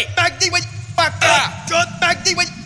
Oi, pega de vai pra cá. Pega de vai